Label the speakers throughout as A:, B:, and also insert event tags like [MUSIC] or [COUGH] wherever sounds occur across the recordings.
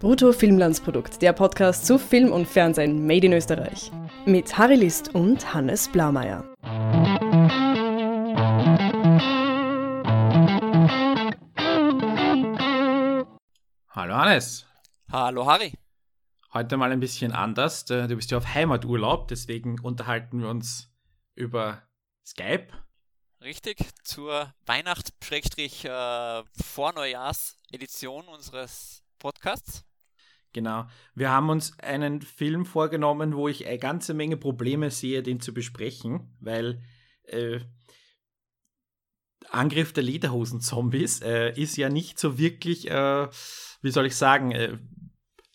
A: Brutto Filmlandsprodukt, der Podcast zu Film und Fernsehen made in Österreich. Mit Harry List und Hannes Blaumeier.
B: Hallo Hannes.
C: Hallo Harry.
B: Heute mal ein bisschen anders. Du bist ja auf Heimaturlaub, deswegen unterhalten wir uns über Skype.
C: Richtig, zur Weihnachts-Vorneujahrs-Edition unseres Podcasts.
B: Genau. Wir haben uns einen Film vorgenommen, wo ich eine ganze Menge Probleme sehe, den zu besprechen, weil äh, Angriff der Lederhosen-Zombies äh, ist ja nicht so wirklich, äh, wie soll ich sagen, äh,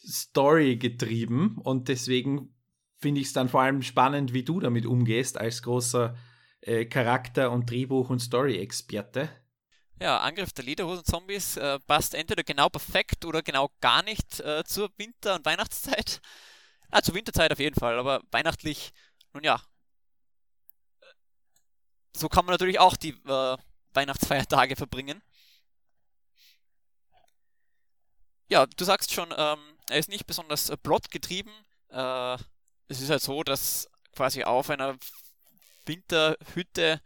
B: Story getrieben und deswegen finde ich es dann vor allem spannend, wie du damit umgehst als großer äh, Charakter- und Drehbuch- und Story-Experte.
C: Ja, Angriff der Lederhosen-Zombies äh, passt entweder genau perfekt oder genau gar nicht äh, zur Winter- und Weihnachtszeit. Ah, zur Winterzeit auf jeden Fall, aber weihnachtlich, nun ja. So kann man natürlich auch die äh, Weihnachtsfeiertage verbringen. Ja, du sagst schon, ähm, er ist nicht besonders äh, plotgetrieben. Äh, es ist halt so, dass quasi auf einer Winterhütte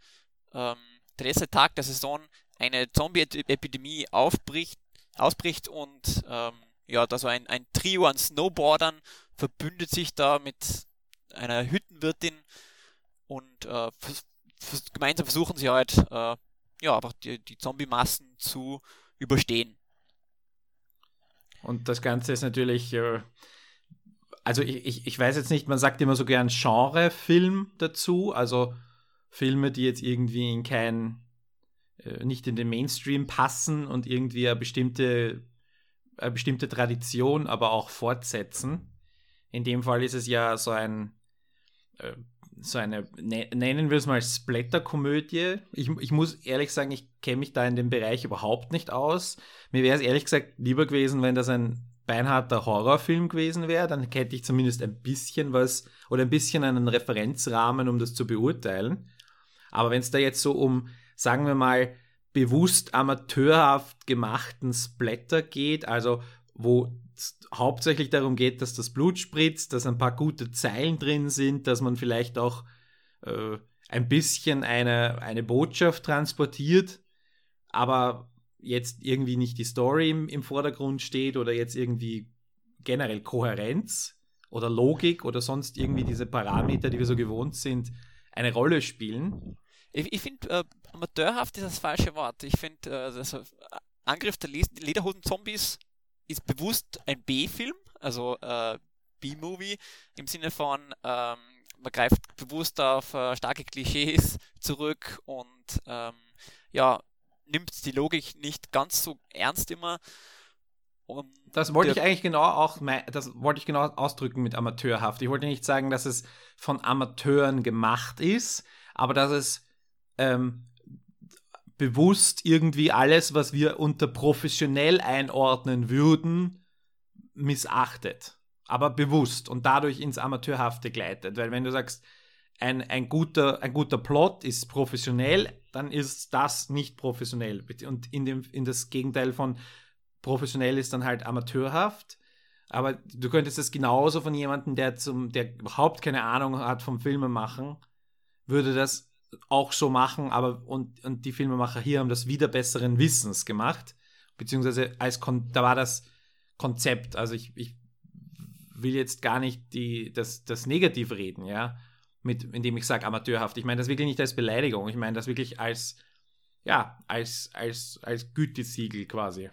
C: ähm, der letzte Tag der Saison eine Zombie-Epidemie aufbricht, ausbricht und ähm, ja, da so ein, ein Trio an Snowboardern verbündet sich da mit einer Hüttenwirtin und äh, gemeinsam versuchen sie halt, äh, ja, einfach die, die Zombie-Massen zu überstehen.
B: Und das Ganze ist natürlich, äh, also ich, ich, ich weiß jetzt nicht, man sagt immer so gern Genre-Film dazu, also Filme, die jetzt irgendwie in kein äh, nicht in den Mainstream passen und irgendwie eine bestimmte, eine bestimmte Tradition aber auch fortsetzen. In dem Fall ist es ja so ein, äh, so eine, ne, nennen wir es mal Splatter-Komödie. Ich, ich muss ehrlich sagen, ich kenne mich da in dem Bereich überhaupt nicht aus. Mir wäre es ehrlich gesagt lieber gewesen, wenn das ein beinharter Horrorfilm gewesen wäre, dann hätte ich zumindest ein bisschen was oder ein bisschen einen Referenzrahmen, um das zu beurteilen. Aber wenn es da jetzt so um sagen wir mal, bewusst amateurhaft gemachten Splatter geht, also wo hauptsächlich darum geht, dass das Blut spritzt, dass ein paar gute Zeilen drin sind, dass man vielleicht auch äh, ein bisschen eine, eine Botschaft transportiert, aber jetzt irgendwie nicht die Story im, im Vordergrund steht oder jetzt irgendwie generell Kohärenz oder Logik oder sonst irgendwie diese Parameter, die wir so gewohnt sind, eine Rolle spielen.
C: Ich, ich finde, äh, amateurhaft ist das falsche Wort. Ich finde, äh, äh, Angriff der Lederhosen-Zombies ist bewusst ein B-Film, also äh, B-Movie, im Sinne von, ähm, man greift bewusst auf äh, starke Klischees zurück und ähm, ja, nimmt die Logik nicht ganz so ernst immer.
B: Und das wollte ich eigentlich genau auch, das wollte ich genau ausdrücken mit amateurhaft. Ich wollte nicht sagen, dass es von Amateuren gemacht ist, aber dass es ähm, bewusst irgendwie alles, was wir unter professionell einordnen würden, missachtet. Aber bewusst und dadurch ins Amateurhafte gleitet. Weil wenn du sagst, ein, ein, guter, ein guter Plot ist professionell, dann ist das nicht professionell. Und in, dem, in das Gegenteil von professionell ist dann halt amateurhaft. Aber du könntest es genauso von jemandem, der, zum, der überhaupt keine Ahnung hat vom Filmemachen, würde das auch so machen, aber und, und die Filmemacher hier haben das wieder besseren Wissens gemacht, beziehungsweise als Kon da war das Konzept, also ich, ich will jetzt gar nicht die, das, das Negativ reden, ja, mit, indem ich sage amateurhaft. Ich meine das wirklich nicht als Beleidigung, ich meine das wirklich als, ja, als, als, als Gütesiegel quasi.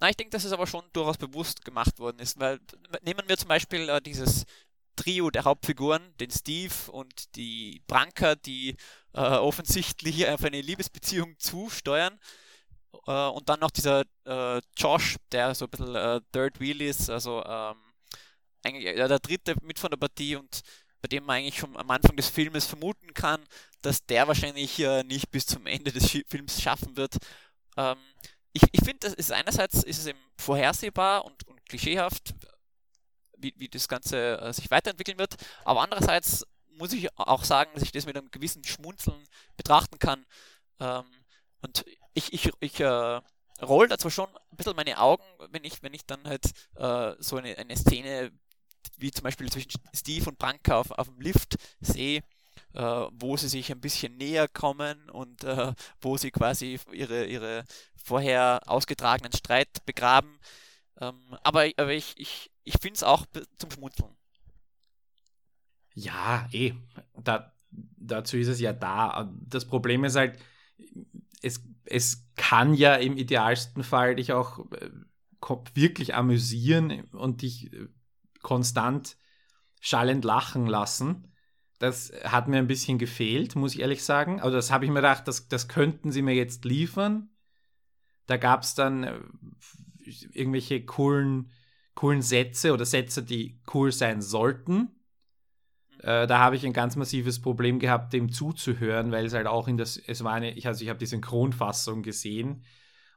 C: Na, ich denke, dass es aber schon durchaus bewusst gemacht worden ist, weil nehmen wir zum Beispiel äh, dieses Trio der Hauptfiguren, den Steve und die Branka, die äh, offensichtlich auf eine Liebesbeziehung zusteuern. Äh, und dann noch dieser äh, Josh, der so ein bisschen äh, Third Wheel ist, also ähm, eigentlich der dritte mit von der Partie und bei dem man eigentlich schon am Anfang des Filmes vermuten kann, dass der wahrscheinlich äh, nicht bis zum Ende des Films schaffen wird. Ähm, ich, ich finde, das ist einerseits ist es eben vorhersehbar und, und klischeehaft, wie, wie das Ganze äh, sich weiterentwickeln wird. Aber andererseits muss ich auch sagen, dass ich das mit einem gewissen Schmunzeln betrachten kann. Ähm, und ich, ich, ich äh, rollt da zwar schon ein bisschen meine Augen, wenn ich, wenn ich dann halt äh, so eine, eine Szene wie zum Beispiel zwischen Steve und Branka auf, auf dem Lift sehe, äh, wo sie sich ein bisschen näher kommen und äh, wo sie quasi ihre, ihre vorher ausgetragenen Streit begraben. Ähm, aber, aber ich, ich, ich finde es auch zum Schmunzeln.
B: Ja, eh. Da, dazu ist es ja da. Das Problem ist halt, es, es kann ja im idealsten Fall dich auch äh, wirklich amüsieren und dich äh, konstant schallend lachen lassen. Das hat mir ein bisschen gefehlt, muss ich ehrlich sagen. Aber das habe ich mir gedacht, das, das könnten sie mir jetzt liefern. Da gab es dann äh, irgendwelche coolen, coolen Sätze oder Sätze, die cool sein sollten. Äh, da habe ich ein ganz massives Problem gehabt, dem zuzuhören, weil es halt auch in das, es war eine, ich, also ich habe die Synchronfassung gesehen,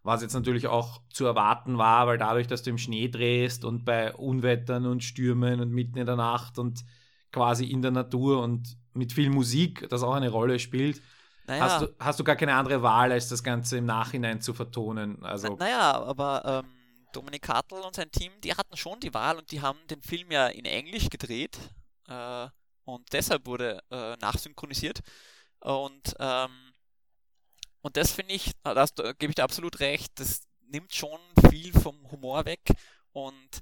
B: was jetzt natürlich auch zu erwarten war, weil dadurch, dass du im Schnee drehst und bei Unwettern und Stürmen und mitten in der Nacht und quasi in der Natur und mit viel Musik, das auch eine Rolle spielt, naja. hast, du, hast du gar keine andere Wahl, als das Ganze im Nachhinein zu vertonen. Also,
C: Na, naja, aber ähm, Dominik Hartl und sein Team, die hatten schon die Wahl und die haben den Film ja in Englisch gedreht. Äh, und deshalb wurde äh, nachsynchronisiert. Und, ähm, und das finde ich, da gebe ich dir absolut recht, das nimmt schon viel vom Humor weg. Und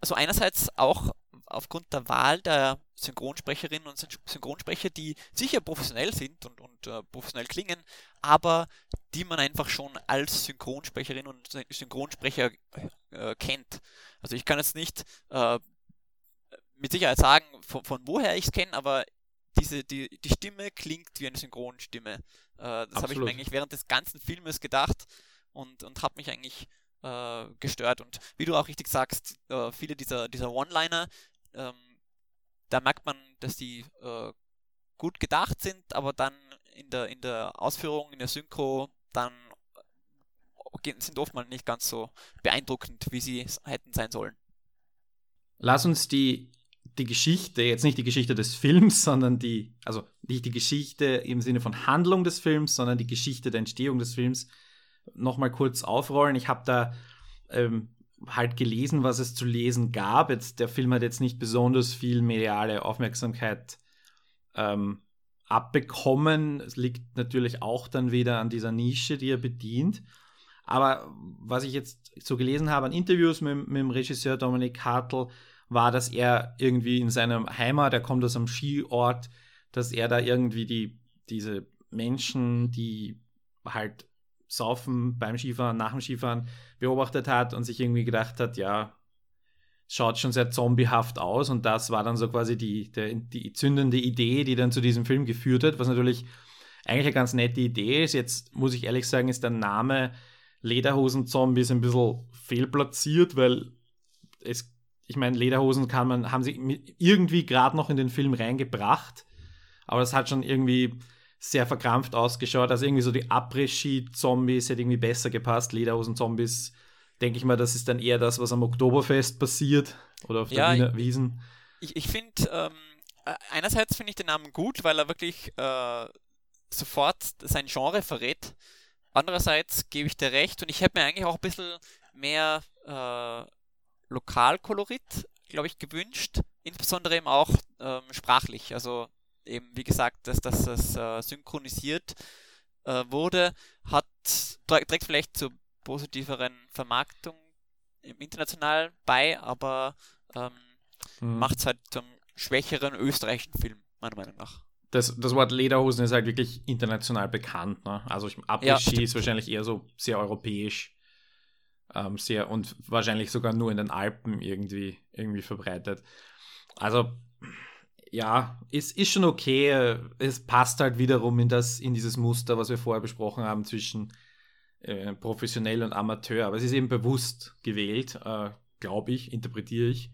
C: also einerseits auch aufgrund der Wahl der Synchronsprecherinnen und Synchronsprecher, die sicher professionell sind und, und äh, professionell klingen, aber die man einfach schon als Synchronsprecherin und Synchronsprecher äh, kennt. Also ich kann jetzt nicht äh, mit Sicherheit sagen, von, von woher ich es kenne, aber diese, die, die Stimme klingt wie eine Synchronstimme. Äh, das habe ich mir eigentlich während des ganzen Filmes gedacht und, und habe mich eigentlich äh, gestört. Und wie du auch richtig sagst, äh, viele dieser, dieser One-Liner, ähm, da merkt man, dass die äh, gut gedacht sind, aber dann in der, in der Ausführung, in der Synchro, dann äh, sind oftmals nicht ganz so beeindruckend, wie sie hätten sein sollen.
B: Lass uns die die Geschichte, jetzt nicht die Geschichte des Films, [LAUGHS] sondern die, also nicht die Geschichte im Sinne von Handlung des Films, sondern die Geschichte der Entstehung des Films nochmal kurz aufrollen. Ich habe da ähm, halt gelesen, was es zu lesen gab. Jetzt, der Film hat jetzt nicht besonders viel mediale Aufmerksamkeit ähm, abbekommen. Es liegt natürlich auch dann wieder an dieser Nische, die er bedient. Aber was ich jetzt so gelesen habe an Interviews mit, mit dem Regisseur Dominik Hartl, war, dass er irgendwie in seiner Heimat, er kommt aus einem Skiort, dass er da irgendwie die, diese Menschen, die halt saufen beim Skifahren, nach dem Skifahren beobachtet hat und sich irgendwie gedacht hat, ja, schaut schon sehr zombiehaft aus und das war dann so quasi die, der, die zündende Idee, die dann zu diesem Film geführt hat, was natürlich eigentlich eine ganz nette Idee ist. Jetzt muss ich ehrlich sagen, ist der Name Lederhosen-Zombies ein bisschen fehlplatziert, weil es ich meine, Lederhosen kann man, haben sie irgendwie gerade noch in den Film reingebracht, aber das hat schon irgendwie sehr verkrampft ausgeschaut. Also irgendwie so die Après-Ski-Zombies hätte irgendwie besser gepasst. Lederhosen-Zombies, denke ich mal, das ist dann eher das, was am Oktoberfest passiert oder auf ja, der Wiener Wiesen.
C: Ich, ich finde, ähm, äh, einerseits finde ich den Namen gut, weil er wirklich äh, sofort sein Genre verrät. Andererseits gebe ich dir recht und ich hätte mir eigentlich auch ein bisschen mehr äh, Lokalkolorit, glaube ich, gewünscht. Insbesondere eben auch ähm, sprachlich. Also eben, wie gesagt, dass, dass das äh, synchronisiert äh, wurde, hat trägt vielleicht zur positiveren Vermarktung im international bei, aber ähm, mhm. macht es halt zum schwächeren österreichischen Film, meiner Meinung nach.
B: Das, das Wort Lederhosen ist halt wirklich international bekannt. Ne? Also Après-Ski ja, ist wahrscheinlich eher so sehr europäisch ähm, sehr und wahrscheinlich sogar nur in den Alpen irgendwie, irgendwie verbreitet. Also ja, es ist schon okay. Es passt halt wiederum in, das, in dieses Muster, was wir vorher besprochen haben zwischen äh, professionell und Amateur. Aber es ist eben bewusst gewählt, äh, glaube ich, interpretiere ich.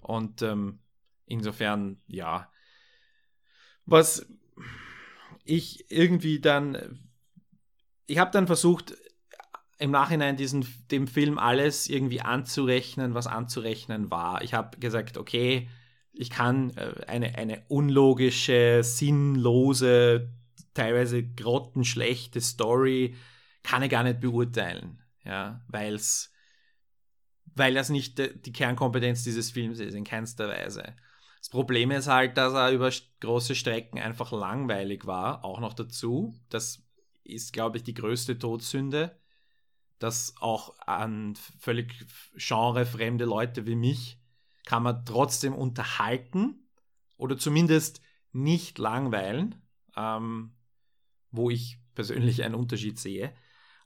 B: Und ähm, insofern, ja. Was ich irgendwie dann, ich habe dann versucht, im Nachhinein diesen, dem Film alles irgendwie anzurechnen, was anzurechnen war. Ich habe gesagt, okay, ich kann äh, eine, eine unlogische, sinnlose, teilweise grottenschlechte Story kann ich gar nicht beurteilen, ja, weil's, weil das nicht die Kernkompetenz dieses Films ist, in keinster Weise. Das Problem ist halt, dass er über große Strecken einfach langweilig war, auch noch dazu. Das ist, glaube ich, die größte Todsünde, dass auch an völlig genrefremde Leute wie mich kann man trotzdem unterhalten oder zumindest nicht langweilen, ähm, wo ich persönlich einen Unterschied sehe.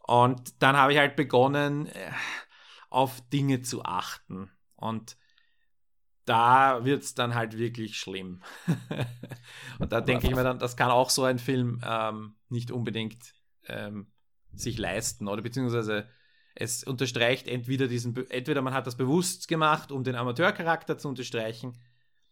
B: Und dann habe ich halt begonnen, äh, auf Dinge zu achten. Und da wird es dann halt wirklich schlimm. [LAUGHS] und da denke ich mir dann, das kann auch so ein Film ähm, nicht unbedingt ähm, sich leisten oder beziehungsweise es unterstreicht entweder diesen, entweder man hat das bewusst gemacht, um den Amateurcharakter zu unterstreichen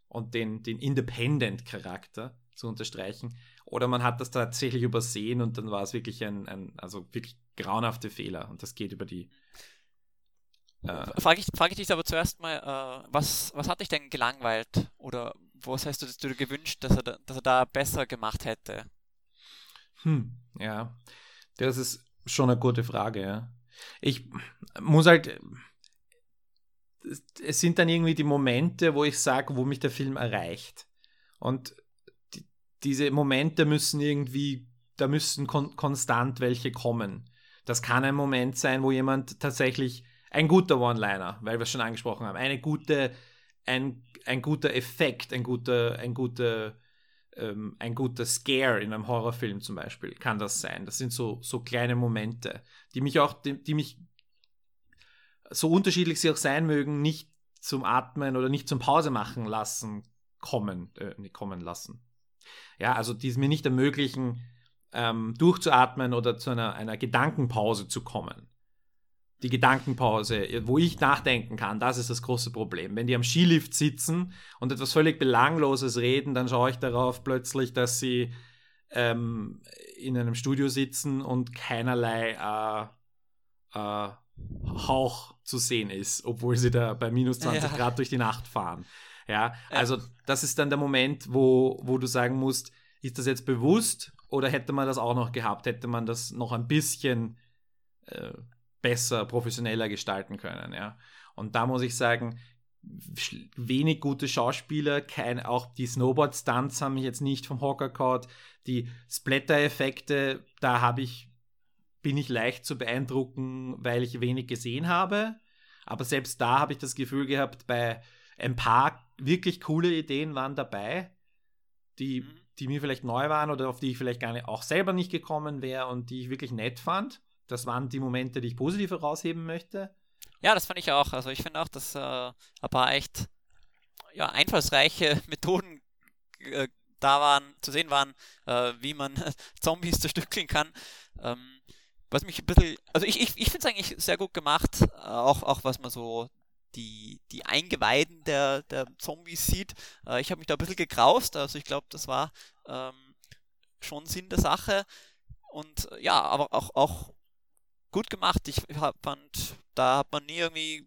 B: und den, den Independent-Charakter zu unterstreichen, oder man hat das tatsächlich übersehen und dann war es wirklich ein, ein also wirklich grauenhafte Fehler und das geht über die
C: äh, frage, ich, frage ich dich aber zuerst mal, äh, was, was hat dich denn gelangweilt? Oder was hast du dir gewünscht, dass er, da, dass er da besser gemacht hätte?
B: Hm, ja. Das ist schon eine gute Frage, ja. Ich muss halt. Es sind dann irgendwie die Momente, wo ich sage, wo mich der Film erreicht. Und die, diese Momente müssen irgendwie, da müssen kon konstant welche kommen. Das kann ein Moment sein, wo jemand tatsächlich ein guter One-Liner, weil wir es schon angesprochen haben, eine gute, ein, ein guter Effekt, ein guter, ein guter, ähm, ein guter Scare in einem Horrorfilm zum Beispiel kann das sein. Das sind so, so kleine Momente, die mich auch, die, die mich so unterschiedlich sie auch sein mögen, nicht zum Atmen oder nicht zum Pause machen lassen kommen, äh, kommen lassen. Ja, also die es mir nicht ermöglichen, ähm, durchzuatmen oder zu einer, einer Gedankenpause zu kommen die Gedankenpause, wo ich nachdenken kann, das ist das große Problem. Wenn die am Skilift sitzen und etwas völlig Belangloses reden, dann schaue ich darauf plötzlich, dass sie ähm, in einem Studio sitzen und keinerlei äh, äh, Hauch zu sehen ist, obwohl sie da bei minus 20 ja. Grad durch die Nacht fahren. Ja, also das ist dann der Moment, wo, wo du sagen musst, ist das jetzt bewusst oder hätte man das auch noch gehabt? Hätte man das noch ein bisschen äh, besser, professioneller gestalten können. Ja. Und da muss ich sagen, wenig gute Schauspieler, kein, auch die Snowboard-Stunts haben mich jetzt nicht vom Hocker gehauen. Die Splatter-Effekte, da habe ich, bin ich leicht zu beeindrucken, weil ich wenig gesehen habe. Aber selbst da habe ich das Gefühl gehabt, bei ein paar wirklich coole Ideen waren dabei, die, mhm. die mir vielleicht neu waren oder auf die ich vielleicht gar nicht auch selber nicht gekommen wäre und die ich wirklich nett fand. Das waren die Momente, die ich positiv herausheben möchte.
C: Ja, das fand ich auch. Also ich finde auch, dass äh, ein paar echt ja, einfallsreiche [LAUGHS] Methoden äh, da waren, zu sehen waren, äh, wie man [LAUGHS] Zombies zerstückeln kann. Ähm, was mich ein bisschen, also ich, ich, ich finde es eigentlich sehr gut gemacht, auch, auch was man so die, die Eingeweiden der, der Zombies sieht. Äh, ich habe mich da ein bisschen gegraust, also ich glaube, das war ähm, schon Sinn der Sache. Und äh, ja, aber auch, auch gut gemacht. Ich fand, da hat man nie irgendwie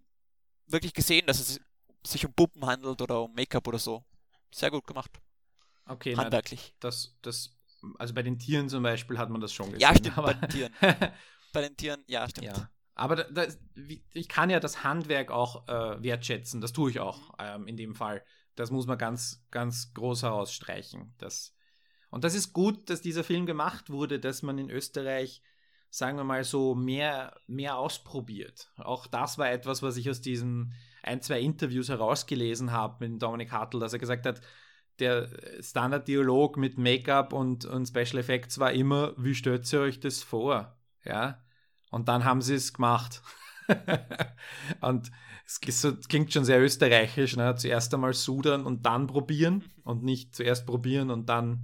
C: wirklich gesehen, dass es sich um Puppen handelt oder um Make-up oder so. Sehr gut gemacht.
B: Okay, handwerklich. Na, das, das, also bei den Tieren zum Beispiel hat man das schon gesehen.
C: Ja, stimmt, bei den Tieren. [LAUGHS] bei den Tieren, ja, stimmt. Ja.
B: Aber da, da, ich kann ja das Handwerk auch äh, wertschätzen. Das tue ich auch ähm, in dem Fall. Das muss man ganz, ganz groß herausstreichen. Das, und das ist gut, dass dieser Film gemacht wurde, dass man in Österreich sagen wir mal so, mehr, mehr ausprobiert. Auch das war etwas, was ich aus diesen ein, zwei Interviews herausgelesen habe mit Dominik Hartl, dass er gesagt hat, der Standarddialog mit Make-up und, und Special Effects war immer, wie stellt ihr euch das vor? Ja. Und dann haben sie es gemacht. [LAUGHS] und es klingt schon sehr österreichisch, ne? zuerst einmal sudern und dann probieren und nicht zuerst probieren und dann,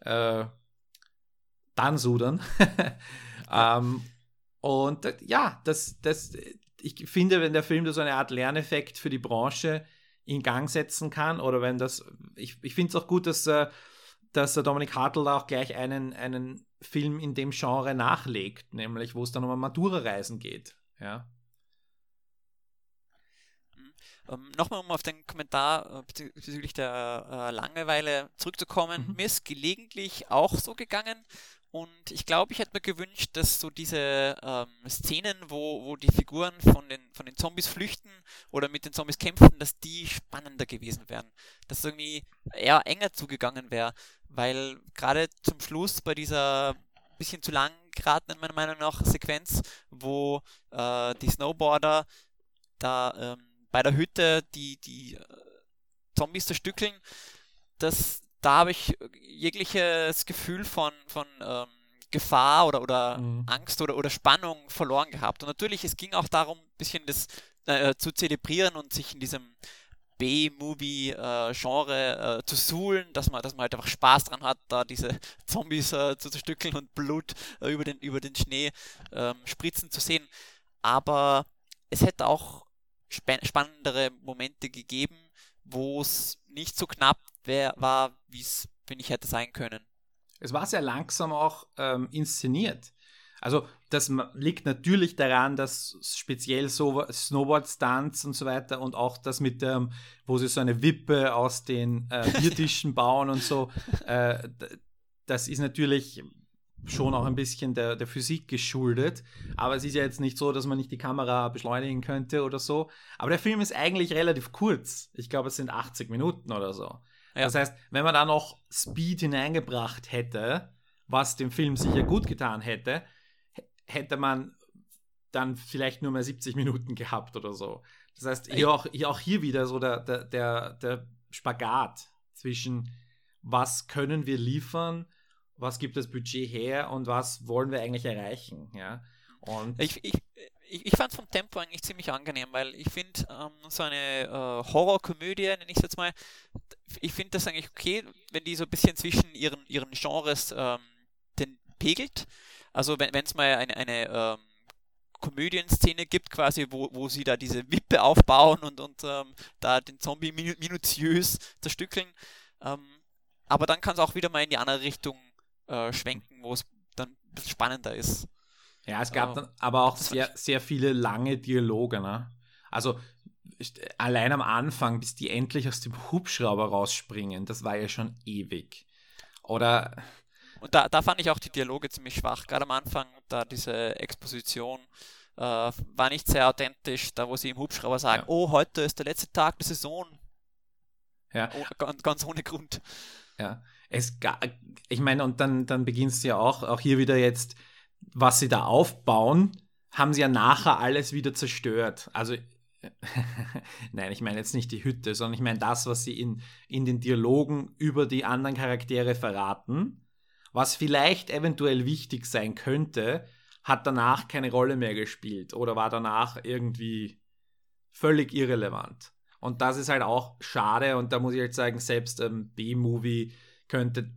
B: äh, dann sudern. [LAUGHS] Ähm, und ja, das, das, ich finde, wenn der Film da so eine Art Lerneffekt für die Branche in Gang setzen kann, oder wenn das, ich, ich finde es auch gut, dass, äh, dass Dominik Hartl auch gleich einen, einen Film in dem Genre nachlegt, nämlich wo es dann um Matura-Reisen geht. Ja.
C: Ähm, Nochmal, um auf den Kommentar äh, bezüglich der äh, Langeweile zurückzukommen. Mhm. Mir ist gelegentlich auch so gegangen. Und ich glaube, ich hätte mir gewünscht, dass so diese ähm, Szenen, wo, wo die Figuren von den, von den Zombies flüchten oder mit den Zombies kämpfen, dass die spannender gewesen wären. Dass es irgendwie eher enger zugegangen wäre. Weil gerade zum Schluss bei dieser bisschen zu lang geraten, meiner Meinung nach, Sequenz, wo äh, die Snowboarder da ähm, bei der Hütte die, die äh, Zombies zerstückeln, das, da habe ich jegliches Gefühl von, von ähm, Gefahr oder, oder mhm. Angst oder, oder Spannung verloren gehabt. Und natürlich, es ging auch darum, ein bisschen das äh, zu zelebrieren und sich in diesem B-Movie-Genre äh, zu suhlen, dass man, dass man halt einfach Spaß dran hat, da diese Zombies äh, zu zerstückeln und Blut äh, über, den, über den Schnee ähm, spritzen zu sehen. Aber es hätte auch spannendere Momente gegeben, wo es nicht so knapp wär, war, wie es, finde ich, hätte sein können.
B: Es war sehr langsam auch ähm, inszeniert. Also das liegt natürlich daran, dass speziell so Snowboard-Stunts und so weiter und auch das mit dem, wo sie so eine Wippe aus den äh, [LAUGHS] Biertischen bauen und so, äh, das ist natürlich schon auch ein bisschen der, der Physik geschuldet. Aber es ist ja jetzt nicht so, dass man nicht die Kamera beschleunigen könnte oder so. Aber der Film ist eigentlich relativ kurz. Ich glaube, es sind 80 Minuten oder so. Das heißt, wenn man da noch Speed hineingebracht hätte, was dem Film sicher gut getan hätte, hätte man dann vielleicht nur mehr 70 Minuten gehabt oder so. Das heißt, hier auch, hier auch hier wieder so der, der, der, der Spagat zwischen was können wir liefern was gibt das Budget her und was wollen wir eigentlich erreichen. Ja?
C: Und ich, ich, ich, fand vom Tempo eigentlich ziemlich angenehm, weil ich finde, ähm, so eine äh, Horrorkomödie, nenne ich es jetzt mal, ich finde das eigentlich okay, wenn die so ein bisschen zwischen ihren, ihren Genres ähm, den pegelt. Also wenn es mal eine, eine ähm, Komödienszene gibt, quasi, wo, wo sie da diese Wippe aufbauen und, und ähm, da den Zombie minutiös zerstückeln. Ähm, aber dann kann es auch wieder mal in die andere Richtung äh, schwenken, wo es dann ein bisschen spannender ist.
B: Ja, es gab dann aber auch sehr, sehr viele lange Dialoge, ne? Also allein am Anfang, bis die endlich aus dem Hubschrauber rausspringen, das war ja schon ewig. Oder.
C: Und da, da fand ich auch die Dialoge ziemlich schwach, gerade am Anfang, da diese Exposition äh, war nicht sehr authentisch, da wo sie im Hubschrauber sagen, ja. oh, heute ist der letzte Tag der Saison. Ja. Oh, ganz, ganz ohne Grund.
B: Ja. Es, ich meine, und dann, dann beginnst du ja auch, auch hier wieder jetzt, was sie da aufbauen, haben sie ja nachher alles wieder zerstört. Also, [LAUGHS] nein, ich meine jetzt nicht die Hütte, sondern ich meine das, was sie in, in den Dialogen über die anderen Charaktere verraten, was vielleicht eventuell wichtig sein könnte, hat danach keine Rolle mehr gespielt oder war danach irgendwie völlig irrelevant. Und das ist halt auch schade und da muss ich halt sagen, selbst ähm, B-Movie könnte,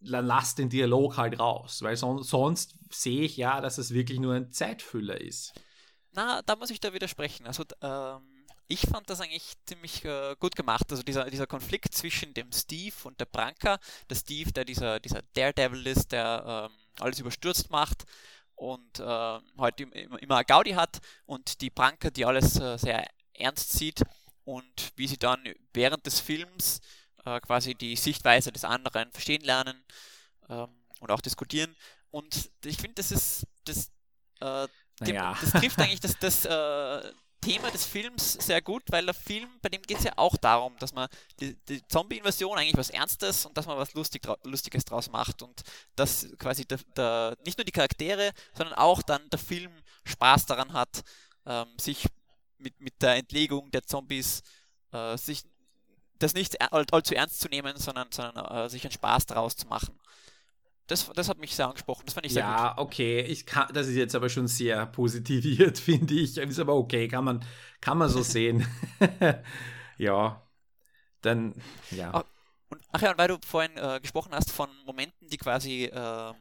B: lass den Dialog halt raus, weil son sonst sehe ich ja, dass es wirklich nur ein Zeitfüller ist.
C: Na, da muss ich da widersprechen. Also, ähm, ich fand das eigentlich ziemlich äh, gut gemacht. Also dieser, dieser Konflikt zwischen dem Steve und der Branka. Der Steve, der dieser, dieser Daredevil ist, der ähm, alles überstürzt macht und äh, halt immer, immer Gaudi hat und die Branka, die alles äh, sehr ernst sieht und wie sie dann während des Films äh, quasi die Sichtweise des anderen verstehen lernen ähm, und auch diskutieren. Und ich finde, das ist das, äh, naja. das trifft eigentlich das, das äh, Thema des Films sehr gut, weil der Film, bei dem geht es ja auch darum, dass man die, die Zombie-Invasion eigentlich was Ernstes und dass man was Lustig, Lustiges draus macht und dass quasi der, der, nicht nur die Charaktere, sondern auch dann der Film Spaß daran hat, ähm, sich mit, mit der Entlegung der Zombies äh, sich das nicht allzu ernst zu nehmen, sondern, sondern äh, sich einen Spaß daraus zu machen. Das, das hat mich sehr angesprochen. Das fand ich sehr
B: ja, gut. Ja, okay. Ich kann, das ist jetzt aber schon sehr positiviert, [LAUGHS] finde ich. Ist aber okay, kann man, kann man so [LAUGHS] sehen. [LAUGHS] ja, dann, ja.
C: Ach, und, ach ja, und weil du vorhin äh, gesprochen hast von Momenten, die quasi äh,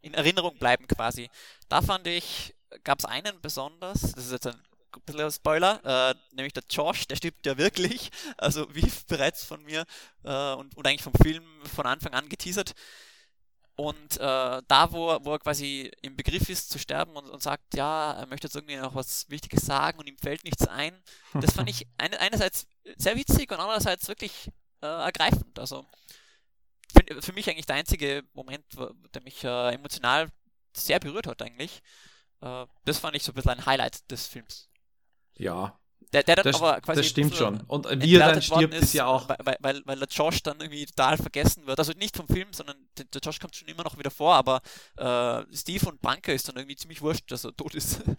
C: in Erinnerung bleiben quasi, da fand ich, gab es einen besonders, das ist jetzt ein bisschen Spoiler, äh, nämlich der Josh, der stirbt ja wirklich, [LAUGHS] also wie bereits von mir äh, und, und eigentlich vom Film von Anfang an geteasert. Und äh, da, wo, wo er quasi im Begriff ist zu sterben und, und, sagt, ja, er möchte jetzt irgendwie noch was Wichtiges sagen und ihm fällt nichts ein, das fand ich [LAUGHS] eine, einerseits sehr witzig und andererseits wirklich äh, ergreifend. Also für, für, mich eigentlich der einzige Moment, der mich äh, emotional sehr berührt hat eigentlich. Äh, das fand ich so ein bisschen ein Highlight des Films.
B: Ja,
C: der, der dann
B: das,
C: aber quasi
B: das stimmt schon. Und wie er dann stirbt, ist, ja auch.
C: Weil, weil, weil der Josh dann irgendwie total vergessen wird. Also nicht vom Film, sondern der, der Josh kommt schon immer noch wieder vor, aber äh, Steve und Bunker ist dann irgendwie ziemlich wurscht, dass er tot ist. [LAUGHS]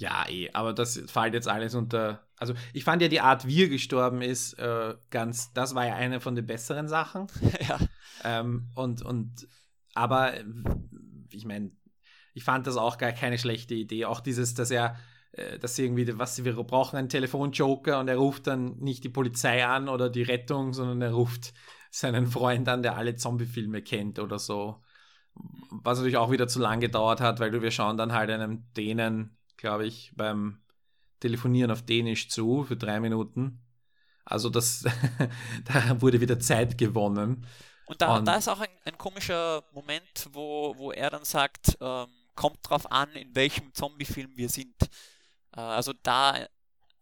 B: Ja, eh, aber das fällt jetzt alles unter. Also, ich fand ja die Art, wie er gestorben ist, äh, ganz. Das war ja eine von den besseren Sachen. [LAUGHS]
C: ja.
B: Ähm, und, und, aber, ich meine, ich fand das auch gar keine schlechte Idee. Auch dieses, dass er äh, dass sie irgendwie, was wir brauchen einen Telefonjoker und er ruft dann nicht die Polizei an oder die Rettung, sondern er ruft seinen Freund an, der alle Zombie-Filme kennt oder so. Was natürlich auch wieder zu lang gedauert hat, weil wir schauen dann halt einem Dänen, glaube ich, beim Telefonieren auf Dänisch zu für drei Minuten. Also das, [LAUGHS] da wurde wieder Zeit gewonnen.
C: Und da, und da ist auch ein, ein, komischer Moment, wo, wo er dann sagt, ähm, kommt drauf an, in welchem Zombie-Film wir sind. Äh, also da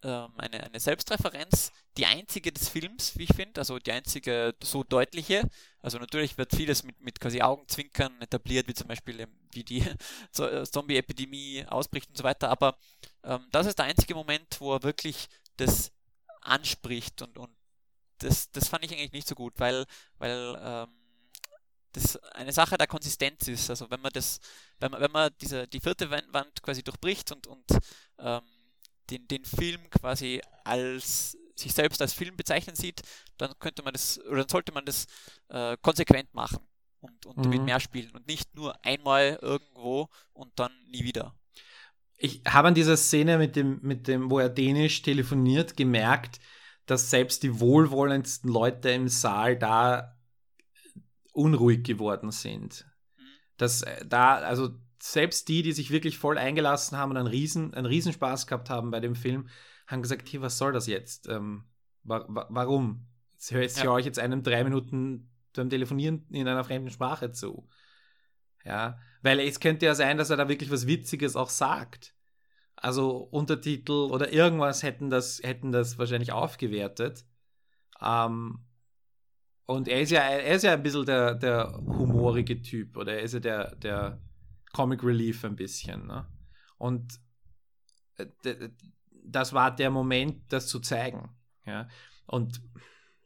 C: ähm, eine, eine Selbstreferenz, die einzige des Films, wie ich finde, also die einzige so deutliche. Also natürlich wird vieles mit, mit quasi Augenzwinkern etabliert, wie zum Beispiel wie die [LAUGHS] äh, Zombie-Epidemie ausbricht und so weiter, aber ähm, das ist der einzige Moment, wo er wirklich das anspricht und, und das, das fand ich eigentlich nicht so gut, weil, weil ähm, das eine Sache der Konsistenz ist. Also wenn man das, wenn man, wenn man diese, die vierte Wand quasi durchbricht und, und ähm, den, den Film quasi als sich selbst als Film bezeichnen sieht, dann könnte man das oder dann sollte man das äh, konsequent machen und, und mhm. damit mehr spielen und nicht nur einmal irgendwo und dann nie wieder.
B: Ich habe an dieser Szene mit dem, mit dem, wo er Dänisch telefoniert, gemerkt, dass selbst die wohlwollendsten Leute im Saal da unruhig geworden sind. Mhm. Dass äh, da, also selbst die, die sich wirklich voll eingelassen haben und einen, Riesen, einen Riesenspaß gehabt haben bei dem Film, haben gesagt, hey, was soll das jetzt? Ähm, wa wa warum? Ich höre ja. euch jetzt einem drei Minuten beim Telefonieren in einer fremden Sprache zu. Ja, weil es könnte ja sein, dass er da wirklich was Witziges auch sagt. Also Untertitel oder irgendwas hätten das, hätten das wahrscheinlich aufgewertet. Ähm, und er ist ja, er ist ja ein bisschen der, der humorige Typ oder er ist ja der, der Comic Relief ein bisschen. Ne? Und äh, das war der Moment, das zu zeigen. Ja? Und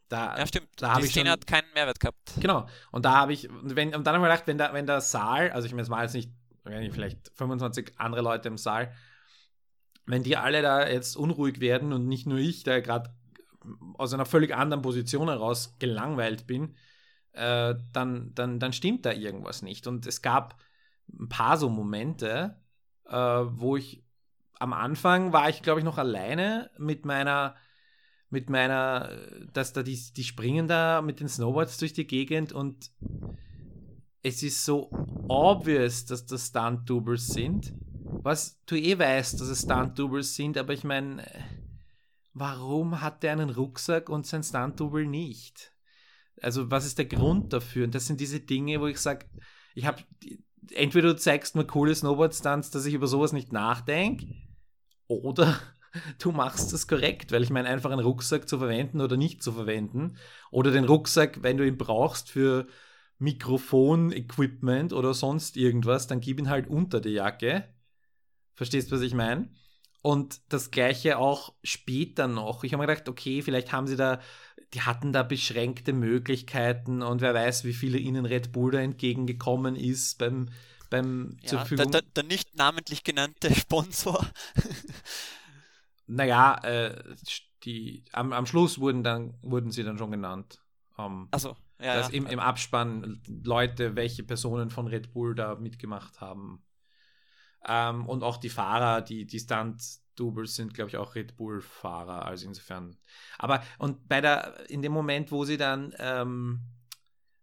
B: da,
C: ja, stimmt.
B: Da Die
C: Szene schon, hat keinen Mehrwert gehabt.
B: Genau. Und da habe ich, wenn, und dann habe ich gedacht, wenn der, wenn der Saal, also ich meine, es war jetzt nicht, vielleicht 25 andere Leute im Saal, wenn die alle da jetzt unruhig werden und nicht nur ich, der gerade aus einer völlig anderen Position heraus gelangweilt bin, äh, dann, dann, dann stimmt da irgendwas nicht. Und es gab ein paar so Momente, äh, wo ich am Anfang war ich, glaube ich, noch alleine mit meiner, mit meiner, dass da die, die springen da mit den Snowboards durch die Gegend und es ist so obvious, dass das Stunt-Doubles sind. Was du eh weißt, dass es Stunt-Doubles sind, aber ich meine, warum hat der einen Rucksack und sein Stunt-Double nicht? Also, was ist der Grund dafür? Und das sind diese Dinge, wo ich sage, ich habe, entweder du zeigst mir coole Snowboard-Stunts, dass ich über sowas nicht nachdenke, oder [LAUGHS] du machst das korrekt, weil ich meine, einfach einen Rucksack zu verwenden oder nicht zu verwenden, oder den Rucksack, wenn du ihn brauchst für Mikrofon-Equipment oder sonst irgendwas, dann gib ihn halt unter die Jacke. Verstehst du, was ich meine? Und das gleiche auch später noch. Ich habe mir gedacht, okay, vielleicht haben sie da, die hatten da beschränkte Möglichkeiten und wer weiß, wie viele ihnen Red Bull da entgegengekommen ist beim, beim
C: ja, zur Verfügung. Der, der, der, nicht namentlich genannte [LAUGHS] Sponsor.
B: naja, äh, die, am, am Schluss wurden, dann, wurden sie dann schon genannt.
C: Ähm, also
B: ja, dass ja. Im, Im Abspann Leute, welche Personen von Red Bull da mitgemacht haben. Ähm, und auch die Fahrer, die, die Stunt-Doubles sind, glaube ich, auch Red Bull-Fahrer. Also insofern. Aber und bei der, in dem Moment, wo sie dann ähm,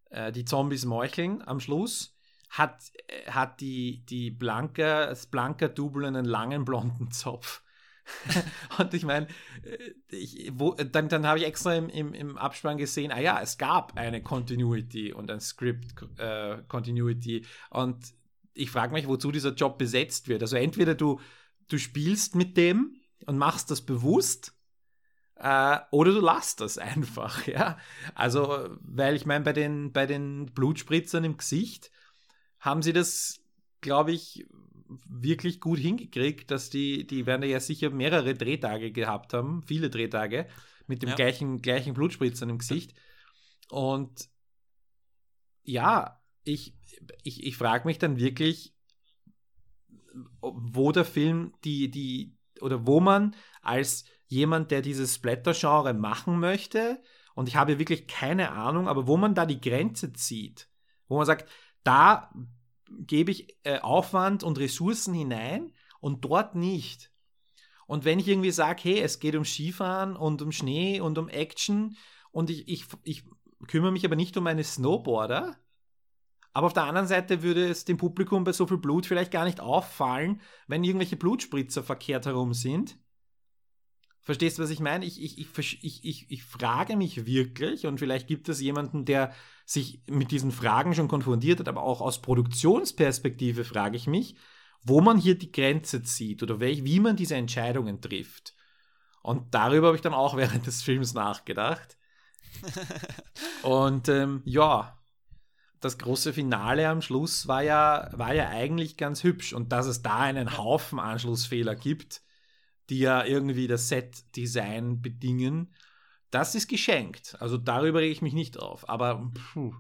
B: äh, die Zombies meucheln am Schluss, hat, äh, hat die, die Blanca, das Blanca-Double einen langen blonden Zopf. [LAUGHS] und ich meine, ich, dann, dann habe ich extra im, im, im Abspann gesehen, ah ja, es gab eine Continuity und ein Script äh, Continuity. Und ich frage mich, wozu dieser Job besetzt wird. Also entweder du, du spielst mit dem und machst das bewusst äh, oder du lässt das [LAUGHS] einfach, ja. Also, weil ich meine, bei den, bei den Blutspritzern im Gesicht haben sie das, glaube ich, wirklich gut hingekriegt, dass die, die werden ja sicher mehrere Drehtage gehabt haben, viele Drehtage, mit dem ja. gleichen, gleichen Blutspritzern im Gesicht. Und ja, ich, ich, ich frage mich dann wirklich, wo der Film die, die, oder wo man als jemand, der dieses Splatter-Genre machen möchte, und ich habe wirklich keine Ahnung, aber wo man da die Grenze zieht, wo man sagt, da gebe ich äh, Aufwand und Ressourcen hinein und dort nicht. Und wenn ich irgendwie sage, hey, es geht um Skifahren und um Schnee und um Action und ich, ich, ich kümmere mich aber nicht um meine Snowboarder, aber auf der anderen Seite würde es dem Publikum bei so viel Blut vielleicht gar nicht auffallen, wenn irgendwelche Blutspritzer verkehrt herum sind. Verstehst du, was ich meine? Ich, ich, ich, ich, ich, frage mich wirklich, und vielleicht gibt es jemanden, der sich mit diesen Fragen schon konfrontiert hat, aber auch aus Produktionsperspektive frage ich mich, wo man hier die Grenze zieht oder wie man diese Entscheidungen trifft. Und darüber habe ich dann auch [LAUGHS] während des Films nachgedacht. [LAUGHS] und ähm, ja, das große Finale am Schluss war ja, war ja eigentlich ganz hübsch. Und dass es da einen Haufen Anschlussfehler gibt, die ja irgendwie das Set-Design bedingen, das ist geschenkt. Also darüber rege ich mich nicht auf. Aber puh,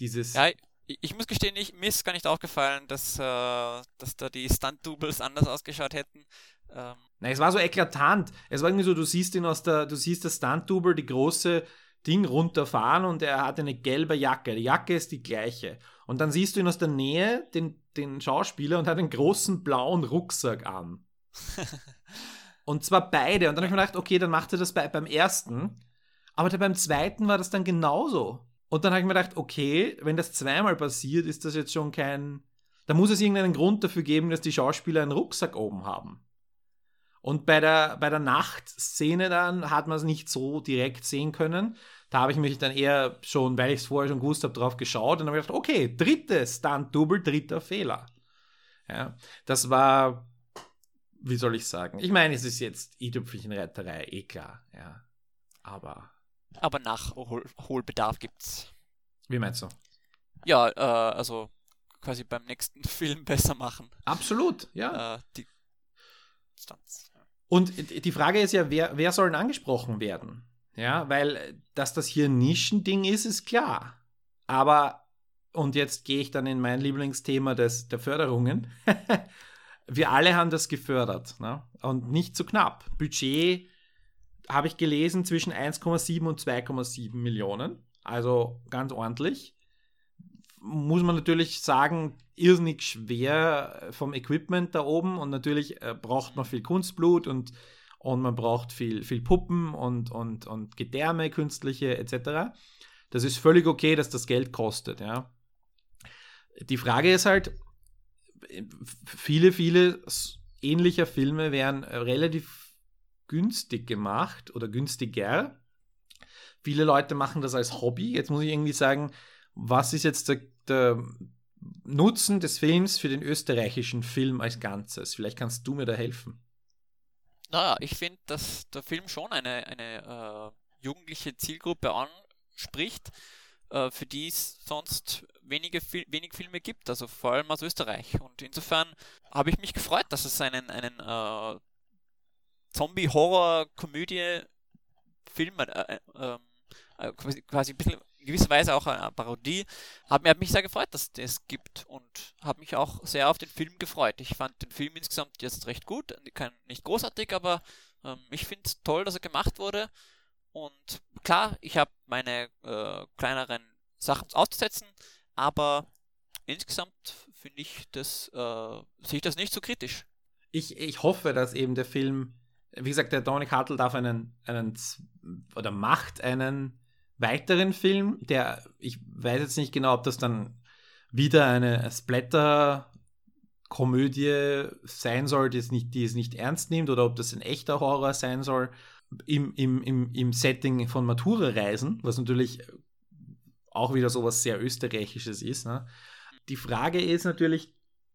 B: dieses.
C: Ja, ich muss gestehen, ich, mir ist gar nicht aufgefallen, dass, äh, dass da die Stunt-Doubles anders ausgeschaut hätten.
B: Ähm. Nein, es war so eklatant. Es war irgendwie so, du siehst ihn aus der, du siehst das Stunt-Double, die große Ding runterfahren und er hat eine gelbe Jacke. Die Jacke ist die gleiche. Und dann siehst du ihn aus der Nähe, den, den Schauspieler, und hat einen großen blauen Rucksack an. [LAUGHS] und zwar beide. Und dann habe ich mir gedacht, okay, dann macht er das bei, beim ersten. Aber beim zweiten war das dann genauso. Und dann habe ich mir gedacht, okay, wenn das zweimal passiert, ist das jetzt schon kein. Da muss es irgendeinen Grund dafür geben, dass die Schauspieler einen Rucksack oben haben. Und bei der, bei der Nachtszene dann hat man es nicht so direkt sehen können. Da habe ich mich dann eher schon, weil ich es vorher schon gewusst habe, drauf geschaut und habe gedacht, okay, drittes Stunt-Double, dritter Fehler. Ja, das war wie soll ich sagen? Ich meine, es ist jetzt i-Tüpfelchenretterei, eh klar, ja. Aber.
C: Aber Nachholbedarf gibt's.
B: Wie meinst du?
C: Ja, äh, also quasi beim nächsten [LAUGHS] Film besser machen.
B: Absolut, ja.
C: Äh, die Stunts.
B: Und die Frage ist ja, wer, wer soll denn angesprochen werden? Ja, weil, dass das hier ein Nischending ist, ist klar. Aber, und jetzt gehe ich dann in mein Lieblingsthema des, der Förderungen. [LAUGHS] wir alle haben das gefördert ne? und nicht zu knapp. Budget habe ich gelesen zwischen 1,7 und 2,7 Millionen, also ganz ordentlich. Muss man natürlich sagen, irrsinnig schwer vom Equipment da oben und natürlich äh, braucht man viel Kunstblut und, und man braucht viel, viel Puppen und, und, und Gedärme, künstliche etc. Das ist völlig okay, dass das Geld kostet. Ja. Die Frage ist halt, viele, viele ähnlicher Filme werden relativ günstig gemacht oder günstiger. Viele Leute machen das als Hobby. Jetzt muss ich irgendwie sagen, was ist jetzt der, der Nutzen des Films für den österreichischen Film als Ganzes? Vielleicht kannst du mir da helfen.
C: Naja, ich finde, dass der Film schon eine, eine äh, jugendliche Zielgruppe anspricht, äh, für die es sonst wenige, wenig Filme gibt, also vor allem aus Österreich. Und insofern habe ich mich gefreut, dass es einen, einen äh, Zombie-Horror-Komödie-Film, äh, äh, ähm, äh, quasi, quasi ein bisschen gewisser Weise auch eine Parodie, hat, hat mich sehr gefreut, dass es das gibt und habe mich auch sehr auf den Film gefreut. Ich fand den Film insgesamt jetzt recht gut, kein, nicht großartig, aber ähm, ich finde es toll, dass er gemacht wurde. Und klar, ich habe meine äh, kleineren Sachen auszusetzen, aber insgesamt finde ich das, äh, sehe ich das nicht so kritisch.
B: Ich, ich hoffe, dass eben der Film, wie gesagt, der Dominic Hartl darf einen, einen oder macht einen weiteren Film, der, ich weiß jetzt nicht genau, ob das dann wieder eine Splatter Komödie sein soll, die es nicht, die es nicht ernst nimmt, oder ob das ein echter Horror sein soll, im, im, im, im Setting von Matura-Reisen, was natürlich auch wieder so was sehr Österreichisches ist. Ne? Die Frage ist natürlich,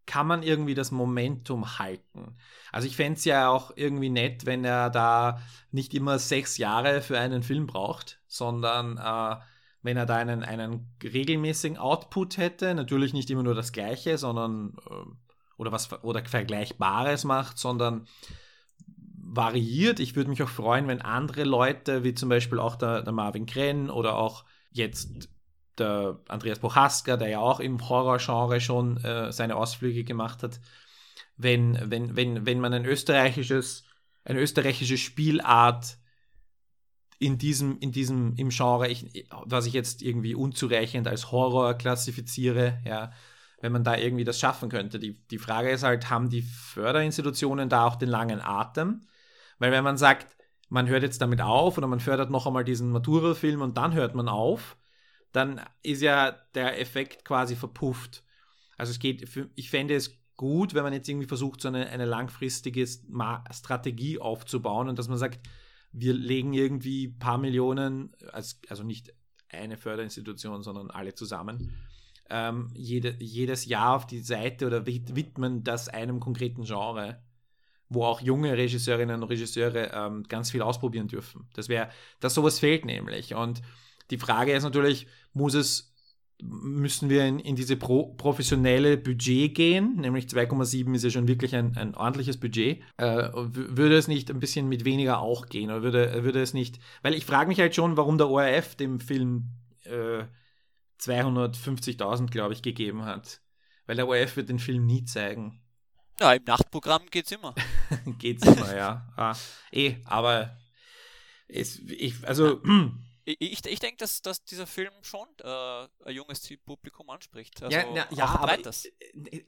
B: kann man irgendwie das Momentum halten? Also ich fände es ja auch irgendwie nett, wenn er da nicht immer sechs Jahre für einen Film braucht, sondern äh, wenn er da einen, einen regelmäßigen Output hätte, natürlich nicht immer nur das Gleiche, sondern äh, oder was oder Vergleichbares macht, sondern variiert. Ich würde mich auch freuen, wenn andere Leute, wie zum Beispiel auch der, der Marvin Krenn oder auch jetzt der Andreas Bochaska, der ja auch im Horrorgenre schon äh, seine Ausflüge gemacht hat, wenn, wenn, wenn, wenn man ein österreichisches, eine österreichische Spielart in diesem, in diesem, im Genre, ich, was ich jetzt irgendwie unzureichend als Horror klassifiziere, ja, wenn man da irgendwie das schaffen könnte. Die, die Frage ist halt, haben die Förderinstitutionen da auch den langen Atem? Weil wenn man sagt, man hört jetzt damit auf oder man fördert noch einmal diesen Matura-Film und dann hört man auf, dann ist ja der Effekt quasi verpufft. Also es geht, für, ich fände es gut, wenn man jetzt irgendwie versucht, so eine, eine langfristige Strategie aufzubauen und dass man sagt, wir legen irgendwie ein paar Millionen, als, also nicht eine Förderinstitution, sondern alle zusammen, ähm, jede, jedes Jahr auf die Seite oder widmen das einem konkreten Genre, wo auch junge Regisseurinnen und Regisseure ähm, ganz viel ausprobieren dürfen. Das wäre, dass sowas fehlt nämlich. Und die Frage ist natürlich, muss es müssen wir in, in diese pro, professionelle Budget gehen, nämlich 2,7 ist ja schon wirklich ein, ein ordentliches Budget. Äh, würde es nicht ein bisschen mit weniger auch gehen? Oder würde, würde es nicht, weil ich frage mich halt schon, warum der ORF dem Film äh, 250.000, glaube ich, gegeben hat. Weil der ORF wird den Film nie zeigen.
C: Ja, im Nachtprogramm geht's immer. [LAUGHS]
B: geht's immer, ja. Ah, eh, aber es, ich, also. [CLEARS THROAT]
C: Ich, ich denke, dass, dass dieser Film schon äh, ein junges Zielpublikum anspricht. Also
B: ja, na, ja aber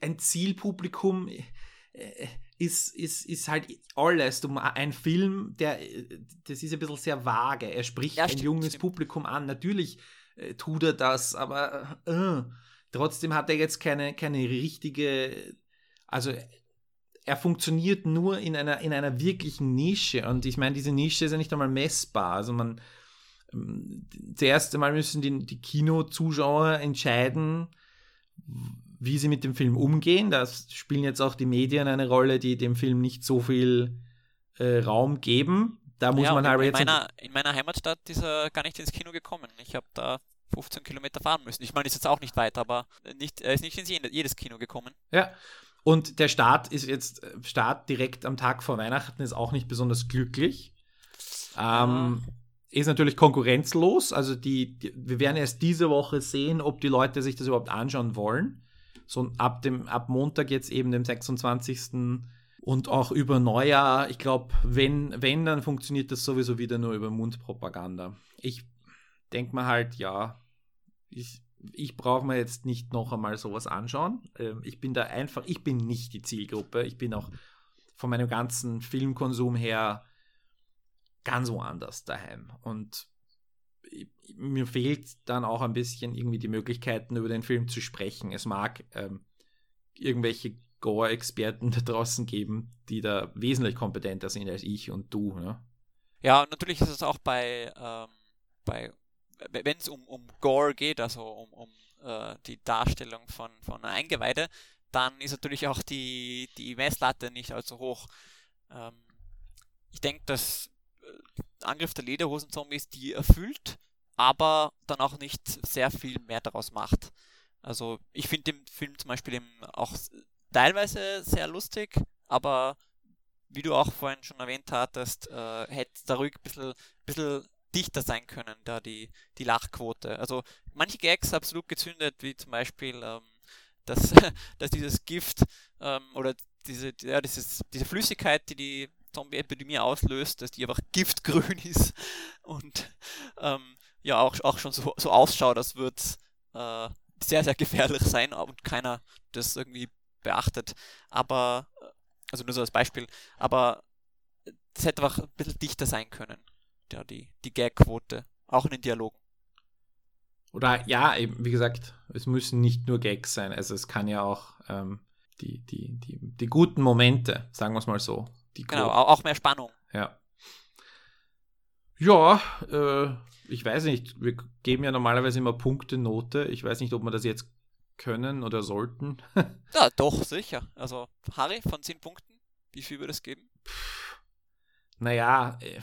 B: ein Zielpublikum äh, ist, ist, ist halt alles. Ein Film, der das ist ein bisschen sehr vage. Er spricht ja, ein stimmt, junges stimmt. Publikum an. Natürlich äh, tut er das, aber äh, trotzdem hat er jetzt keine, keine richtige, also er funktioniert nur in einer, in einer wirklichen Nische. Und ich meine, diese Nische ist ja nicht einmal messbar. Also man, zuerst einmal müssen die, die Kinozuschauer entscheiden, wie sie mit dem Film umgehen. Da spielen jetzt auch die Medien eine Rolle, die dem Film nicht so viel äh, Raum geben. Da muss ja, man halt
C: in,
B: jetzt.
C: Meiner, in meiner Heimatstadt ist er gar nicht ins Kino gekommen. Ich habe da 15 Kilometer fahren müssen. Ich meine, ist jetzt auch nicht weit, aber nicht, er ist nicht ins jedes Kino gekommen.
B: Ja. Und der Start ist jetzt, Start direkt am Tag vor Weihnachten ist auch nicht besonders glücklich. Ähm, ist natürlich konkurrenzlos. Also die, die, wir werden erst diese Woche sehen, ob die Leute sich das überhaupt anschauen wollen. So ab dem, ab Montag jetzt eben dem 26. und auch über Neujahr. Ich glaube, wenn, wenn, dann funktioniert das sowieso wieder nur über Mundpropaganda. Ich denke mir halt, ja, ich, ich brauche mir jetzt nicht noch einmal sowas anschauen. Ähm, ich bin da einfach, ich bin nicht die Zielgruppe. Ich bin auch von meinem ganzen Filmkonsum her ganz woanders daheim. Und mir fehlt dann auch ein bisschen irgendwie die Möglichkeiten, über den Film zu sprechen. Es mag ähm, irgendwelche Gore-Experten [LAUGHS] da draußen geben, die da wesentlich kompetenter sind als ich und du. Ne?
C: Ja, natürlich ist es auch bei, ähm, bei wenn es um, um Gore geht, also um, um äh, die Darstellung von, von Eingeweide, dann ist natürlich auch die, die Messlatte nicht allzu hoch. Ähm, ich denke, dass Angriff der Lederhosen-Zombies die erfüllt, aber dann auch nicht sehr viel mehr daraus macht. Also ich finde den Film zum Beispiel eben auch teilweise sehr lustig, aber wie du auch vorhin schon erwähnt hattest, äh, hätte da ruhig ein bisschen, bisschen dichter sein können, da die, die Lachquote. Also manche Gags absolut gezündet, wie zum Beispiel, ähm, dass, [LAUGHS] dass dieses Gift ähm, oder diese, ja, dieses, diese Flüssigkeit, die die Zombie-Epidemie auslöst, dass die einfach giftgrün [LAUGHS] ist und ähm, ja auch, auch schon so, so ausschaut, würde es äh, sehr, sehr gefährlich sein und keiner das irgendwie beachtet. Aber, äh, also nur so als Beispiel, aber es hätte einfach ein bisschen dichter sein können, ja, die, die Gag-Quote, auch in den Dialogen.
B: Oder ja, eben, wie gesagt, es müssen nicht nur Gags sein, also es kann ja auch ähm, die, die, die, die guten Momente, sagen wir es mal so. Die
C: Genau,
B: gro-
C: au- auch mehr Spannung.
B: Ja. Ja, äh, ich weiß nicht. Wir geben ja normalerweise immer Punktenote. Ich weiß nicht, ob wir das jetzt können oder sollten. [LAUGHS]
C: Ja, doch, sicher. Also, Harry, von 10 Punkten, wie viel würde es geben?
B: Naja, äh,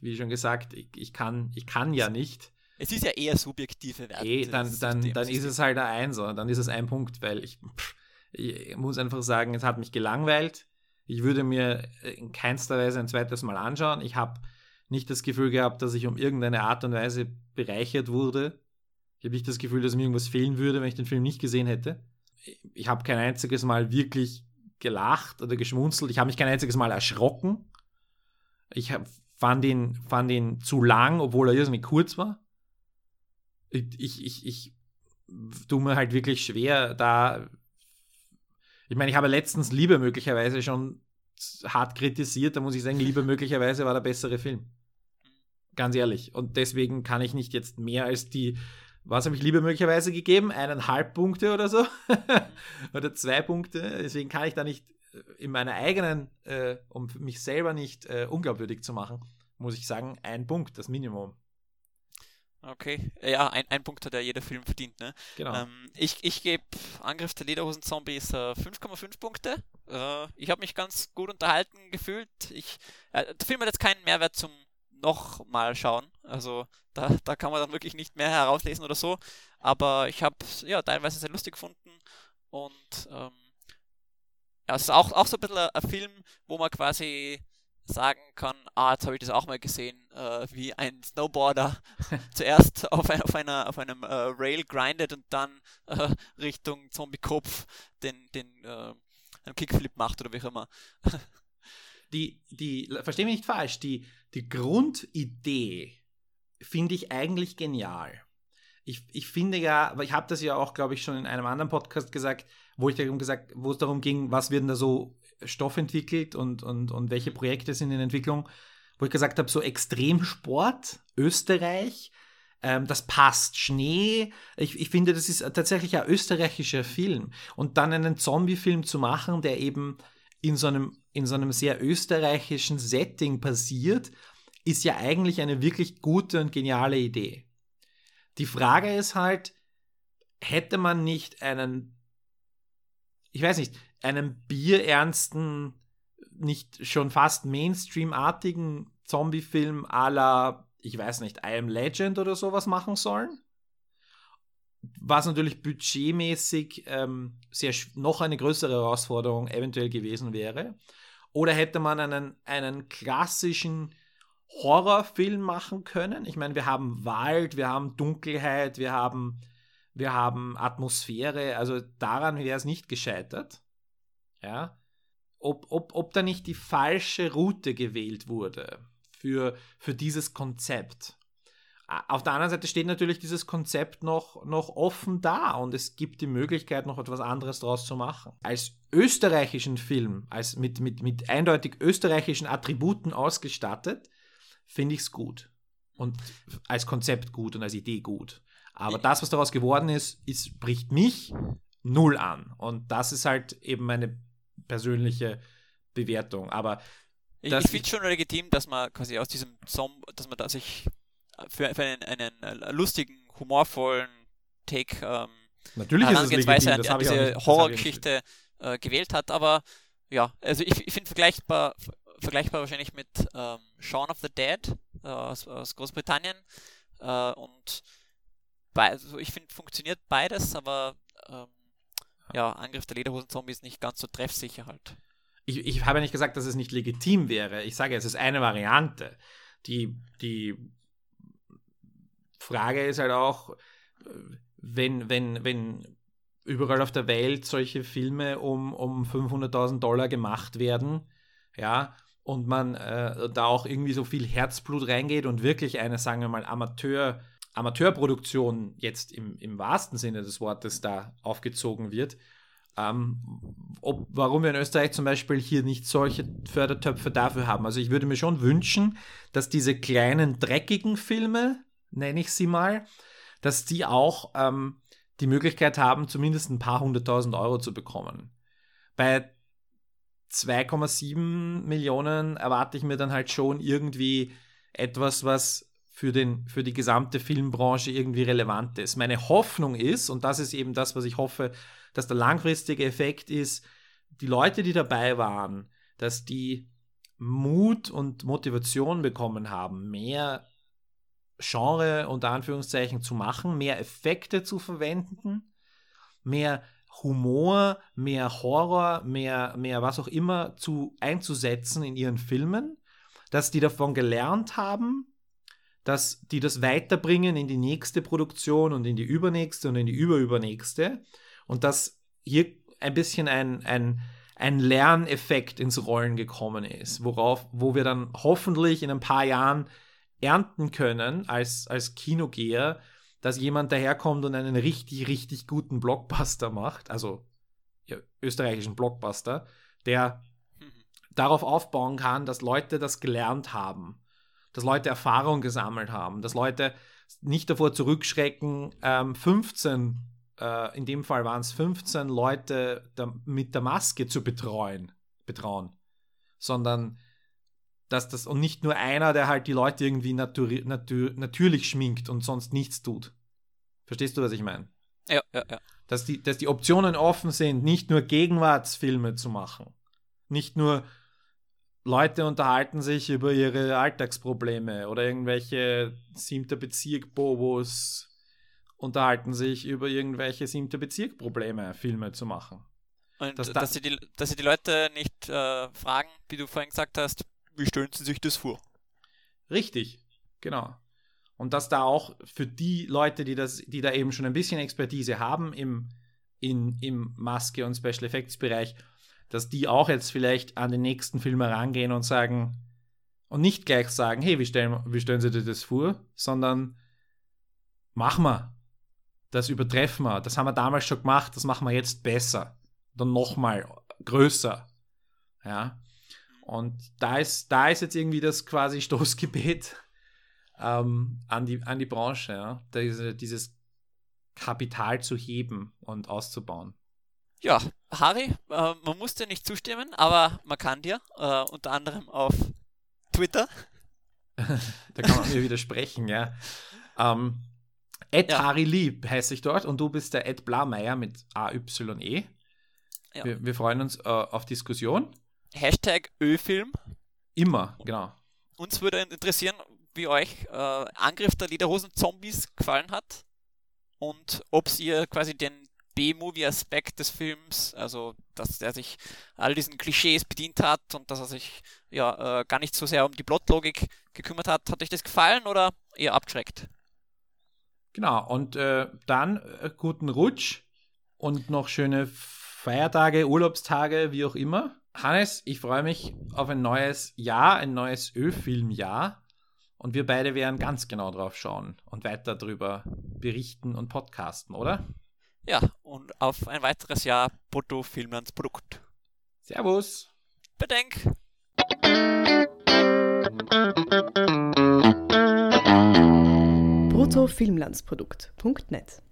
B: wie schon gesagt, ich, ich, kann, ich kann ja nicht.
C: Es ist ja eher subjektive Werte.
B: Eh, dann, dann, dann ist es halt ein Einser, dann ist es ein Punkt, weil ich, pff, ich muss einfach sagen, es hat mich gelangweilt. Ich würde mir in keinster Weise ein zweites Mal anschauen. Ich habe nicht das Gefühl gehabt, dass ich um irgendeine Art und Weise bereichert wurde. Ich habe nicht das Gefühl, dass mir irgendwas fehlen würde, wenn ich den Film nicht gesehen hätte. Ich habe kein einziges Mal wirklich gelacht oder geschmunzelt. Ich habe mich kein einziges Mal erschrocken. Ich fand, ihn, fand ihn zu lang, obwohl er irrsinnig kurz war. Ich, ich, ich, ich tue mir halt wirklich schwer, da. Ich meine, ich habe letztens Liebe möglicherweise schon hart kritisiert, da muss ich sagen, Liebe [LAUGHS] möglicherweise war der bessere Film. Ganz ehrlich. Und deswegen kann ich nicht jetzt mehr als die, was habe ich Liebe möglicherweise gegeben? Eineinhalb Punkte oder so? [LAUGHS] oder zwei Punkte. Deswegen kann ich da nicht äh, in meiner eigenen, äh, um mich selber nicht äh, unglaubwürdig zu machen, muss ich sagen, ein Punkt, das Minimum.
C: Okay, ja, ein, ein Punkt hat ja jeder Film verdient, ne?
B: Genau.
C: Ähm, ich ich gebe Angriff der Lederhosen-Zombies äh, 5,5 Punkte. Äh, ich habe mich ganz gut unterhalten gefühlt. Ich, äh, der Film hat jetzt keinen Mehrwert zum nochmal schauen. Also da, da kann man dann wirklich nicht mehr herauslesen oder so. Aber ich habe ja teilweise sehr lustig gefunden. Und ähm, ja, es ist auch, auch so ein bisschen ein, ein Film, wo man quasi sagen kann, ah, jetzt habe ich das auch mal gesehen, äh, wie ein Snowboarder [LAUGHS] zuerst auf, ein, auf, einer, auf einem äh, Rail grindet und dann äh, Richtung Zombie-Kopf den, den äh, einen Kickflip macht oder wie auch immer. [LAUGHS]
B: die, die, versteh mich nicht falsch, die, die Grundidee finde ich eigentlich genial. Ich, ich finde ja, ich habe das ja auch, glaube ich, schon in einem anderen Podcast gesagt, wo ich darum gesagt, wo es darum ging, was wird denn da so Stoff entwickelt und, und, und welche Projekte sind in Entwicklung, wo ich gesagt habe, so Extremsport, Österreich, ähm, das passt, Schnee. Ich, ich finde, das ist tatsächlich ein österreichischer Film. Und dann einen Zombie-Film zu machen, der eben in so einem, in so einem sehr österreichischen Setting passiert, ist ja eigentlich eine wirklich gute und geniale Idee. Die Frage ist halt, hätte man nicht einen, ich weiß nicht, einen bierernsten, nicht schon fast Mainstream-artigen Zombie-Film à la, ich weiß nicht, I Am Legend oder sowas machen sollen? Was natürlich budgetmäßig ähm, sehr, noch eine größere Herausforderung eventuell gewesen wäre. Oder hätte man einen, einen klassischen Horrorfilm machen können? Ich meine, wir haben Wald, wir haben Dunkelheit, wir haben, wir haben Atmosphäre, also daran wäre es nicht gescheitert. Ja. Ob, ob, ob da nicht die falsche Route gewählt wurde für, für dieses Konzept. Auf der anderen Seite steht natürlich dieses Konzept noch, noch offen da und es gibt die Möglichkeit, noch etwas anderes daraus zu machen. Als österreichischen Film, als mit, mit, mit eindeutig österreichischen Attributen ausgestattet, finde ich es gut. Und als Konzept gut und als Idee gut. Aber das, was daraus geworden ist, ist, bricht mich null an. Und das ist halt eben meine persönliche Bewertung. Aber
C: Ich, ich finde schon legitim, dass man quasi aus diesem Zombie, dass man da sich für, für einen, einen lustigen, humorvollen Take ähm,
B: natürlich ist es legitim,
C: an, an diese Horrorgeschichte äh, gewählt hat. Aber ja, also ich, ich finde vergleichbar, vergleichbar wahrscheinlich mit ähm, Shaun of the Dead äh, aus, aus Großbritannien. Äh, und bei, also ich finde, funktioniert beides, aber ähm, ja, Angriff der Lederhosen-Zombie ist nicht ganz so treffsicher halt.
B: ich, ich habe nicht gesagt, dass es nicht legitim wäre. Ich sage, es ist eine Variante. Die, die Frage ist halt auch, äh, wenn, wenn, wenn überall auf der Welt solche Filme um, um 500.000 Dollar gemacht werden, ja, und man äh, da auch irgendwie so viel Herzblut reingeht und wirklich eine, sagen wir mal, Amateur, Amateurproduktion jetzt im, im wahrsten Sinne des Wortes da aufgezogen wird, ähm, ob, warum wir in Österreich zum Beispiel hier nicht solche Fördertöpfe dafür haben. Also ich würde mir schon wünschen, dass diese kleinen dreckigen Filme, nenne ich sie mal, dass die auch ähm, die Möglichkeit haben, zumindest ein paar hunderttausend Euro zu bekommen. bei 2,7 Millionen erwarte ich mir dann halt schon irgendwie etwas, was für, den, für die gesamte Filmbranche irgendwie relevant ist. Meine Hoffnung ist, und das ist eben das, was ich hoffe, dass der langfristige Effekt ist, die Leute, die dabei waren, dass die Mut und Motivation bekommen haben, mehr Genre unter Anführungszeichen zu machen, mehr Effekte zu verwenden, mehr Humor, mehr Horror, mehr, mehr was auch immer zu einzusetzen in ihren Filmen, dass die davon gelernt haben, dass die das weiterbringen in die nächste Produktion und in die übernächste und in die überübernächste und dass hier ein bisschen ein, ein, ein Lerneffekt ins Rollen gekommen ist, worauf, wo wir dann hoffentlich in ein paar Jahren ernten können als, als Kinogeher, dass jemand daherkommt und einen richtig, richtig guten Blockbuster macht, also ja, österreichischen Blockbuster, der mhm. darauf aufbauen kann, dass Leute das gelernt haben, dass Leute Erfahrung gesammelt haben, dass Leute nicht davor zurückschrecken, ähm, 15 äh, in dem Fall waren es 15 Leute der, mit der Maske zu betreuen, betrauen, sondern dass das und nicht nur einer, der halt die Leute irgendwie natür, natür, natürlich schminkt und sonst nichts tut. Verstehst du, was ich meine?
C: Ja, ja, ja.
B: Dass die, dass die Optionen offen sind, nicht nur Gegenwartsfilme zu machen, nicht nur Leute unterhalten sich über ihre Alltagsprobleme oder irgendwelche siebter Bezirk Bobos unterhalten sich über irgendwelche siebte Bezirk-Probleme, Filme zu machen.
C: Und dass, dass, sie, die, dass sie die Leute nicht äh, fragen, wie du vorhin gesagt hast, wie stellen sie sich das vor?
B: Richtig, genau. Und dass da auch für die Leute, die, das, die da eben schon ein bisschen Expertise haben im, in, im Maske- und Special Effects-Bereich, dass die auch jetzt vielleicht an den nächsten Film herangehen und sagen, und nicht gleich sagen, hey, wie stellen, wie stellen Sie dir das vor, sondern mach mal, das übertreffen wir. Das haben wir damals schon gemacht, das machen wir jetzt besser. Dann nochmal größer. Ja. Und da ist, da ist jetzt irgendwie das quasi Stoßgebet ähm, an, die, an die Branche, ja. Diese, dieses Kapital zu heben und auszubauen.
C: Ja, Harry, äh, man muss dir nicht zustimmen, aber man kann dir, äh, unter anderem auf Twitter. [LAUGHS]
B: da kann man mir widersprechen, ja. Ähm, Ed ja. Harry Lieb heiße ich dort und du bist der Ed Blaumeier mit AYE. Ja. Wir, wir, freuen uns äh, auf Diskussion.
C: Hashtag Öfilm.
B: Immer, genau.
C: Uns würde interessieren, wie euch äh, Angriff der Lederhosen-Zombies gefallen hat und ob ihr quasi den B-Movie-Aspekt des Films, also dass er sich all diesen Klischees bedient hat und dass er sich ja äh, gar nicht so sehr um die Plotlogik gekümmert hat. Hat euch das gefallen oder eher abgeschreckt?
B: Genau, und äh, dann äh, guten Rutsch und noch schöne Feiertage, Urlaubstage, wie auch immer. Hannes, ich freue mich auf ein neues Jahr, ein neues Ö-Film-Jahr. Und wir beide werden ganz genau drauf schauen und weiter darüber berichten und podcasten, oder?
C: Ja, und auf ein weiteres Jahr Brutto Filmlands Produkt.
B: Servus.
C: Bedenk.
A: bruttofilmlandsprodukt.net